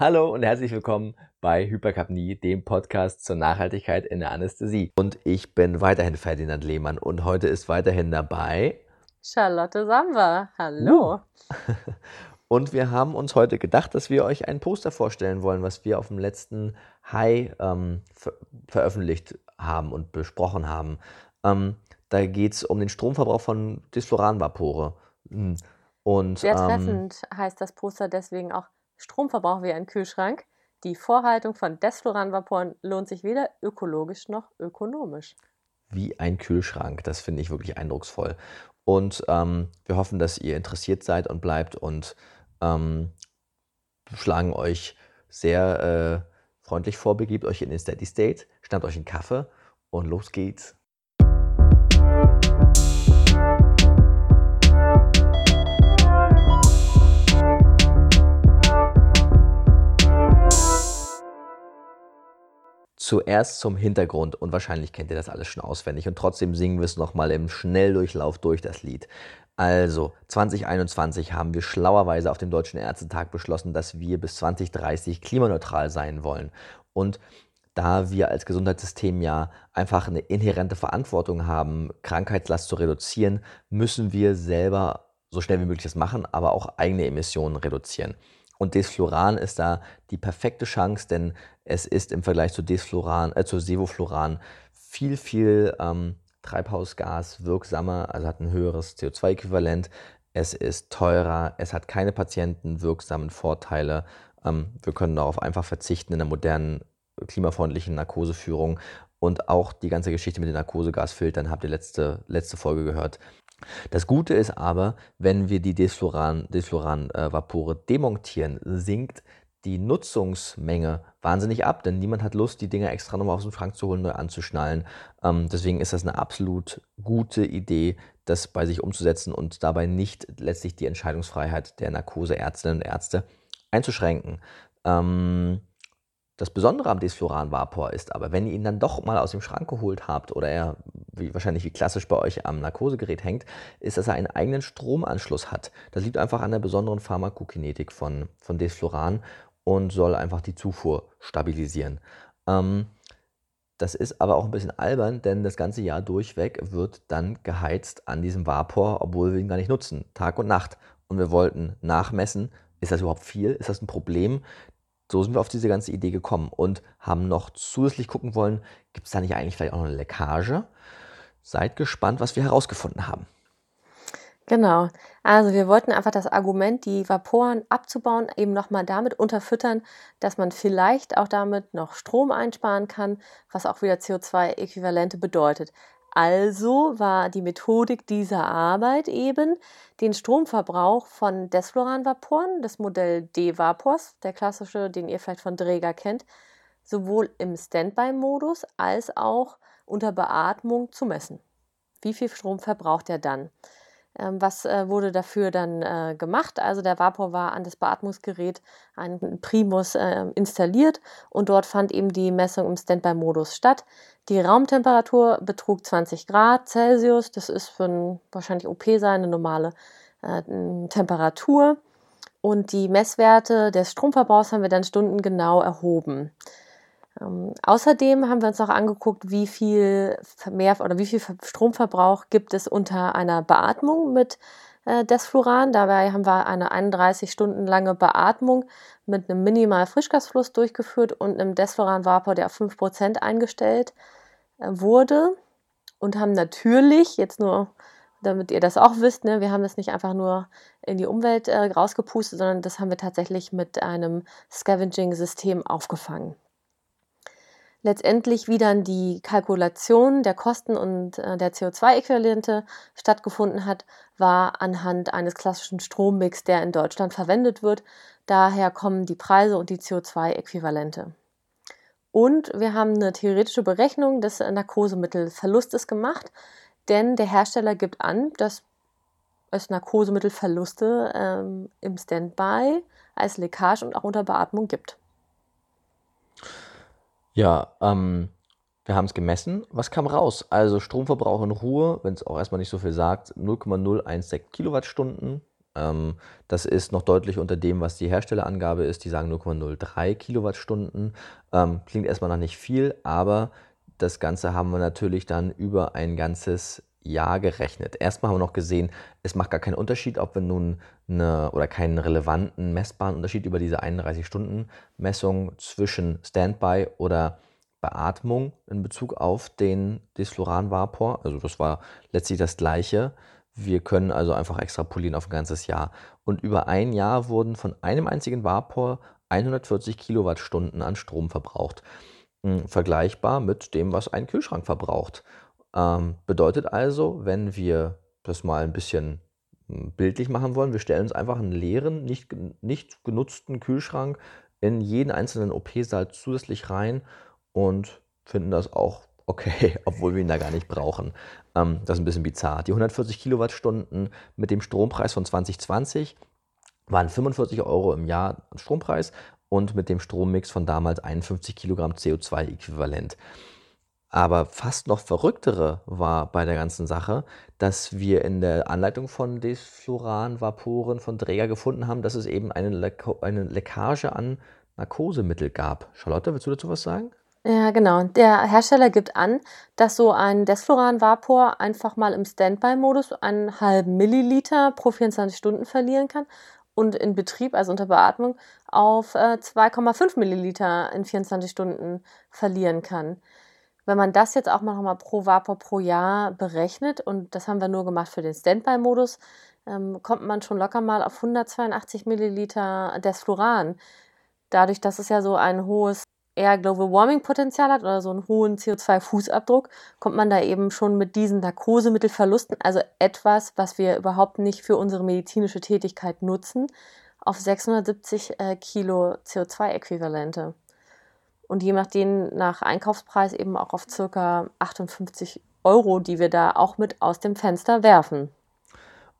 Hallo und herzlich willkommen bei Hypercapnie, dem Podcast zur Nachhaltigkeit in der Anästhesie. Und ich bin weiterhin Ferdinand Lehmann und heute ist weiterhin dabei Charlotte Samba. Hallo. Uh. Und wir haben uns heute gedacht, dass wir euch ein Poster vorstellen wollen, was wir auf dem letzten High ähm, ver veröffentlicht haben und besprochen haben. Ähm, da geht es um den Stromverbrauch von Disfluranvapore. Hm. Und, Sehr ähm, treffend ähm, heißt das Poster deswegen auch Stromverbrauch wie ein Kühlschrank. Die Vorhaltung von Desfluranvaporen lohnt sich weder ökologisch noch ökonomisch. Wie ein Kühlschrank, das finde ich wirklich eindrucksvoll. Und ähm, wir hoffen, dass ihr interessiert seid und bleibt und ähm, schlagen euch sehr äh, freundlich vor, begebt euch in den Steady State, schnappt euch einen Kaffee und los geht's. Zuerst zum Hintergrund und wahrscheinlich kennt ihr das alles schon auswendig und trotzdem singen wir es nochmal im Schnelldurchlauf durch das Lied. Also 2021 haben wir schlauerweise auf dem Deutschen Ärztetag beschlossen, dass wir bis 2030 klimaneutral sein wollen. Und da wir als Gesundheitssystem ja einfach eine inhärente Verantwortung haben, Krankheitslast zu reduzieren, müssen wir selber so schnell wie möglich das machen, aber auch eigene Emissionen reduzieren. Und Desfluran ist da die perfekte Chance, denn es ist im Vergleich zu Desfluran, äh, zu Sevofluran viel, viel ähm, Treibhausgas wirksamer, also hat ein höheres CO2-Äquivalent. Es ist teurer, es hat keine patientenwirksamen Vorteile. Ähm, wir können darauf einfach verzichten in der modernen klimafreundlichen Narkoseführung. Und auch die ganze Geschichte mit den Narkosegasfiltern habt ihr letzte, letzte Folge gehört. Das Gute ist aber, wenn wir die Desfluran-Vapore äh, demontieren, sinkt die Nutzungsmenge wahnsinnig ab, denn niemand hat Lust, die Dinger extra nochmal aus dem Schrank zu holen, neu anzuschnallen. Ähm, deswegen ist das eine absolut gute Idee, das bei sich umzusetzen und dabei nicht letztlich die Entscheidungsfreiheit der Narkoseärztinnen und Ärzte einzuschränken. Ähm, das Besondere am Desfluran-Vapor ist aber, wenn ihr ihn dann doch mal aus dem Schrank geholt habt oder er wie, wahrscheinlich wie klassisch bei euch am Narkosegerät hängt, ist, dass er einen eigenen Stromanschluss hat. Das liegt einfach an der besonderen Pharmakokinetik von, von Desfluran und soll einfach die Zufuhr stabilisieren. Ähm, das ist aber auch ein bisschen albern, denn das ganze Jahr durchweg wird dann geheizt an diesem Vapor, obwohl wir ihn gar nicht nutzen, Tag und Nacht. Und wir wollten nachmessen, ist das überhaupt viel? Ist das ein Problem? so sind wir auf diese ganze Idee gekommen und haben noch zusätzlich gucken wollen, gibt es da nicht eigentlich vielleicht auch noch eine Leckage? Seid gespannt, was wir herausgefunden haben. Genau. Also wir wollten einfach das Argument, die Vaporen abzubauen, eben nochmal damit unterfüttern, dass man vielleicht auch damit noch Strom einsparen kann, was auch wieder CO2-Äquivalente bedeutet. Also war die Methodik dieser Arbeit eben, den Stromverbrauch von Desfluranvaporen, das Modell D-Vapors, der klassische, den ihr vielleicht von Dräger kennt, sowohl im Standby-Modus als auch unter Beatmung zu messen. Wie viel Strom verbraucht er dann? Ähm, was äh, wurde dafür dann äh, gemacht? Also der Vapor war an das Beatmungsgerät, ein Primus, äh, installiert und dort fand eben die Messung im Standby-Modus statt. Die Raumtemperatur betrug 20 Grad Celsius. Das ist für ein wahrscheinlich OP sein, eine normale Temperatur. Und die Messwerte des Stromverbrauchs haben wir dann stundengenau erhoben. Ähm, außerdem haben wir uns noch angeguckt, wie viel mehr oder wie viel Stromverbrauch gibt es unter einer Beatmung mit äh, Desfluran. Dabei haben wir eine 31 Stunden lange Beatmung mit einem minimal Frischgasfluss durchgeführt und einem Desfluran-Vapor, der auf 5% eingestellt äh, wurde. Und haben natürlich, jetzt nur damit ihr das auch wisst, ne, wir haben das nicht einfach nur in die Umwelt äh, rausgepustet, sondern das haben wir tatsächlich mit einem Scavenging-System aufgefangen letztendlich, wie dann die Kalkulation der Kosten und äh, der CO2-Äquivalente stattgefunden hat, war anhand eines klassischen Strommix, der in Deutschland verwendet wird. Daher kommen die Preise und die CO2-Äquivalente. Und wir haben eine theoretische Berechnung des Narkosemittelverlustes gemacht, denn der Hersteller gibt an, dass es Narkosemittelverluste ähm, im Standby als Leckage und auch unter Beatmung gibt. Ja, ähm, wir haben es gemessen. Was kam raus? Also Stromverbrauch in Ruhe, wenn es auch erstmal nicht so viel sagt, 0,016 Kilowattstunden Ähm, das ist noch deutlich unter dem, was die Herstellerangabe ist. Die sagen 0,03 Kilowattstunden. Ähm, klingt erstmal noch nicht viel, aber das Ganze haben wir natürlich dann über ein ganzes Jahr gerechnet. Erstmal haben wir noch gesehen, es macht gar keinen Unterschied, ob wir nun eine oder keinen relevanten messbaren Unterschied über diese 31-Stunden-Messung zwischen Standby oder Beatmung in Bezug auf den Desfluran-Vapor. Also das war letztlich das Gleiche. Wir können also einfach extrapolieren auf ein ganzes Jahr. Und über ein Jahr wurden von einem einzigen Vapor 140 Kilowattstunden an Strom verbraucht. Hm, vergleichbar mit dem, was ein Kühlschrank verbraucht. Ähm, bedeutet also, wenn wir das mal ein bisschen hm, bildlich machen wollen, wir stellen uns einfach einen leeren, nicht, nicht genutzten Kühlschrank in jeden einzelnen OP-Saal zusätzlich rein und finden das auch okay, obwohl wir ihn da gar nicht brauchen. Ähm, das ist ein bisschen bizarr. Die 140 Kilowattstunden mit dem Strompreis von 2020 waren 45 Euro im Jahr Strompreis und mit dem Strommix von damals 51 Kilogramm CO2-Äquivalent. Aber fast noch verrücktere war bei der ganzen Sache, dass wir in der Anleitung von Desfluran-Vaporen von Dräger gefunden haben, dass es eben eine, Leck eine Leckage an Narkosemittel gab. Charlotte, willst du dazu was sagen? Ja, genau. Der Hersteller gibt an, dass so ein Desfluran-Vapor einfach mal im Standby-Modus einen halben Milliliter pro 24 Stunden verlieren kann und in Betrieb, also unter Beatmung, auf äh, 2,5 Milliliter in 24 Stunden verlieren kann. Wenn man das jetzt auch mal nochmal pro Vapor pro Jahr berechnet, und das haben wir nur gemacht für den Standby-Modus, ähm, kommt man schon locker mal auf 182 Milliliter Desfluran. Dadurch, dass es ja so ein hohes eher Global Warming Potenzial hat oder so einen hohen CO2-Fußabdruck, kommt man da eben schon mit diesen Narkosemittelverlusten, also etwas, was wir überhaupt nicht für unsere medizinische Tätigkeit nutzen, auf 670 äh, Kilo CO2-Äquivalente. Und je nachdem nach Einkaufspreis eben auch auf circa 58 Euro, die wir da auch mit aus dem Fenster werfen.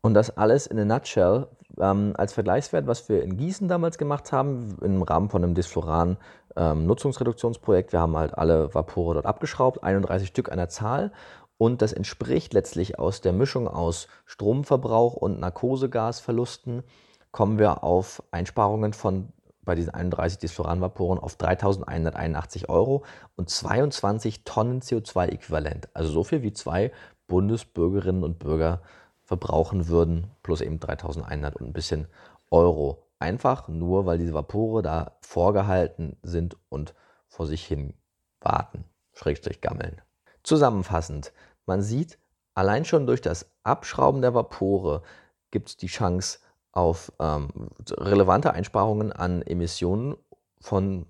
Und das alles in a nutshell ähm, als Vergleichswert, was wir in Gießen damals gemacht haben, im Rahmen von einem Disfloran ähm, Nutzungsreduktionsprojekt. Wir haben halt alle Vapore dort abgeschraubt, 31 Stück der Zahl. Und das entspricht letztlich aus der Mischung aus Stromverbrauch und Narkosegasverlusten, kommen wir auf Einsparungen von bei diesen 31 Disfluran-Vaporen auf 3.181 Euro und 22 Tonnen CO2-Äquivalent. Also so viel wie zwei Bundesbürgerinnen und Bürger verbrauchen würden, plus eben 3.100 und ein bisschen Euro. Einfach nur, weil diese Vapore da vorgehalten sind und vor sich hin warten, Schrägstrich gammeln. Zusammenfassend, man sieht, allein schon durch das Abschrauben der Vapore gibt es die Chance auf ähm, relevante Einsparungen an Emissionen von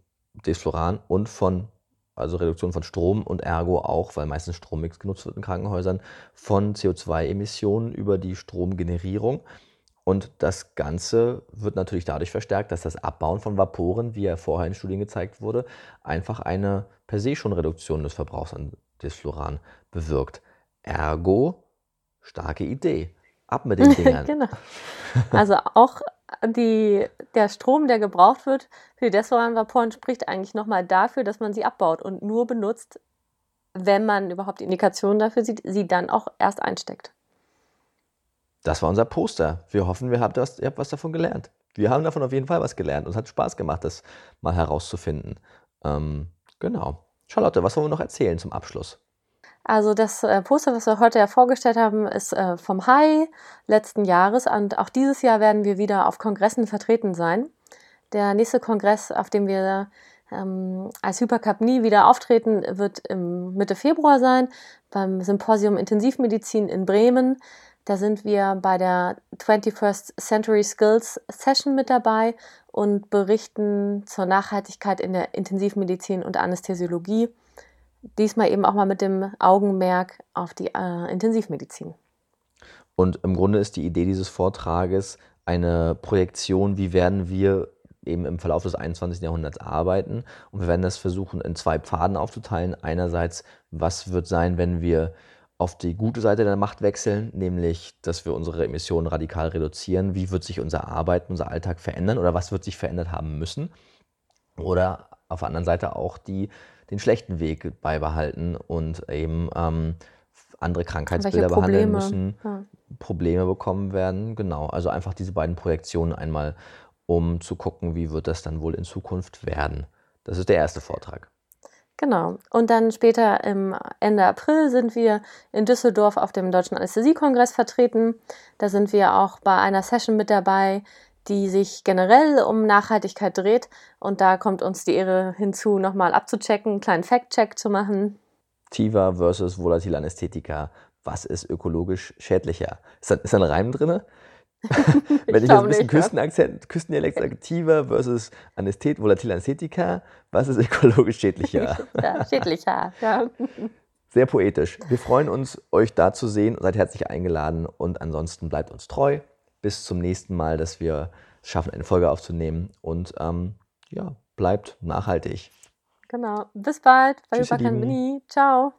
Desfluran und von, also Reduktion von Strom und ergo auch, weil meistens Strommix genutzt wird in Krankenhäusern, von CO2-Emissionen über die Stromgenerierung. Und das Ganze wird natürlich dadurch verstärkt, dass das Abbauen von Vaporen, wie ja vorher in Studien gezeigt wurde, einfach eine per se schon Reduktion des Verbrauchs an Desfluran bewirkt. Ergo, starke Idee. Ab mit den Dingern. genau. Also auch die, der Strom, der gebraucht wird für die Desfluran-Vaporen, spricht eigentlich nochmal dafür, dass man sie abbaut und nur benutzt, wenn man überhaupt Indikationen dafür sieht, sie dann auch erst einsteckt. Das war unser Poster. Wir hoffen, ihr habt, was, ihr habt was davon gelernt. Wir haben davon auf jeden Fall was gelernt und es hat Spaß gemacht, das mal herauszufinden. Ähm, genau. Charlotte, was wollen wir noch erzählen zum Abschluss? Also das äh, Poster, was wir heute ja vorgestellt haben, ist äh, vom Hai letzten Jahres und auch dieses Jahr werden wir wieder auf Kongressen vertreten sein. Der nächste Kongress, auf dem wir ähm, als Hypercup nie wieder auftreten, wird im Mitte Februar sein, beim Symposium Intensivmedizin in Bremen. Da sind wir bei der 21st Century Skills Session mit dabei und berichten zur Nachhaltigkeit in der Intensivmedizin und Anästhesiologie. Diesmal eben auch mal mit dem Augenmerk auf die äh, Intensivmedizin. Und im Grunde ist die Idee dieses Vortrages eine Projektion, wie werden wir eben im Verlauf des 21. Jahrhunderts arbeiten. Und wir werden das versuchen, in zwei Pfaden aufzuteilen. Einerseits, was wird sein, wenn wir auf die gute Seite der Macht wechseln, nämlich, dass wir unsere Emissionen radikal reduzieren. Wie wird sich unser Arbeiten, unser Alltag verändern oder was wird sich verändert haben müssen? Oder auf der anderen Seite auch die, den schlechten Weg beibehalten und eben ähm, andere Krankheitsbilder behandeln müssen, ja. Probleme bekommen werden. Genau, also einfach diese beiden Projektionen einmal, um zu gucken, wie wird das dann wohl in Zukunft werden. Das ist der erste Vortrag. Genau. Und dann später im Ende April sind wir in Düsseldorf auf dem Deutschen Anästhesiekongress vertreten. Da sind wir auch bei einer Session mit dabei, die sich generell um Nachhaltigkeit dreht. Und da kommt uns die Ehre hinzu, nochmal abzuchecken, einen kleinen Fact-Check zu machen. Tiva versus volatile Anästhetika. Was ist ökologisch schädlicher? Ist da, ist da ein Reim drin? Wenn ich, jetzt ein bisschen nicht, Küstenakzent, Küstendialekt sage, Tiva versus Anästhet, volatile Anästhetika, was ist ökologisch schädlicher? ja, schädlicher, ja. Sehr poetisch. Wir freuen uns, euch da zu sehen. Seid herzlich eingeladen und ansonsten bleibt uns treu. Bis zum nächsten Mal, dass wir es schaffen, eine Folge aufzunehmen. Und ähm, ja, bleibt nachhaltig. Genau. Bis bald bei Überkan Mini. Ciao.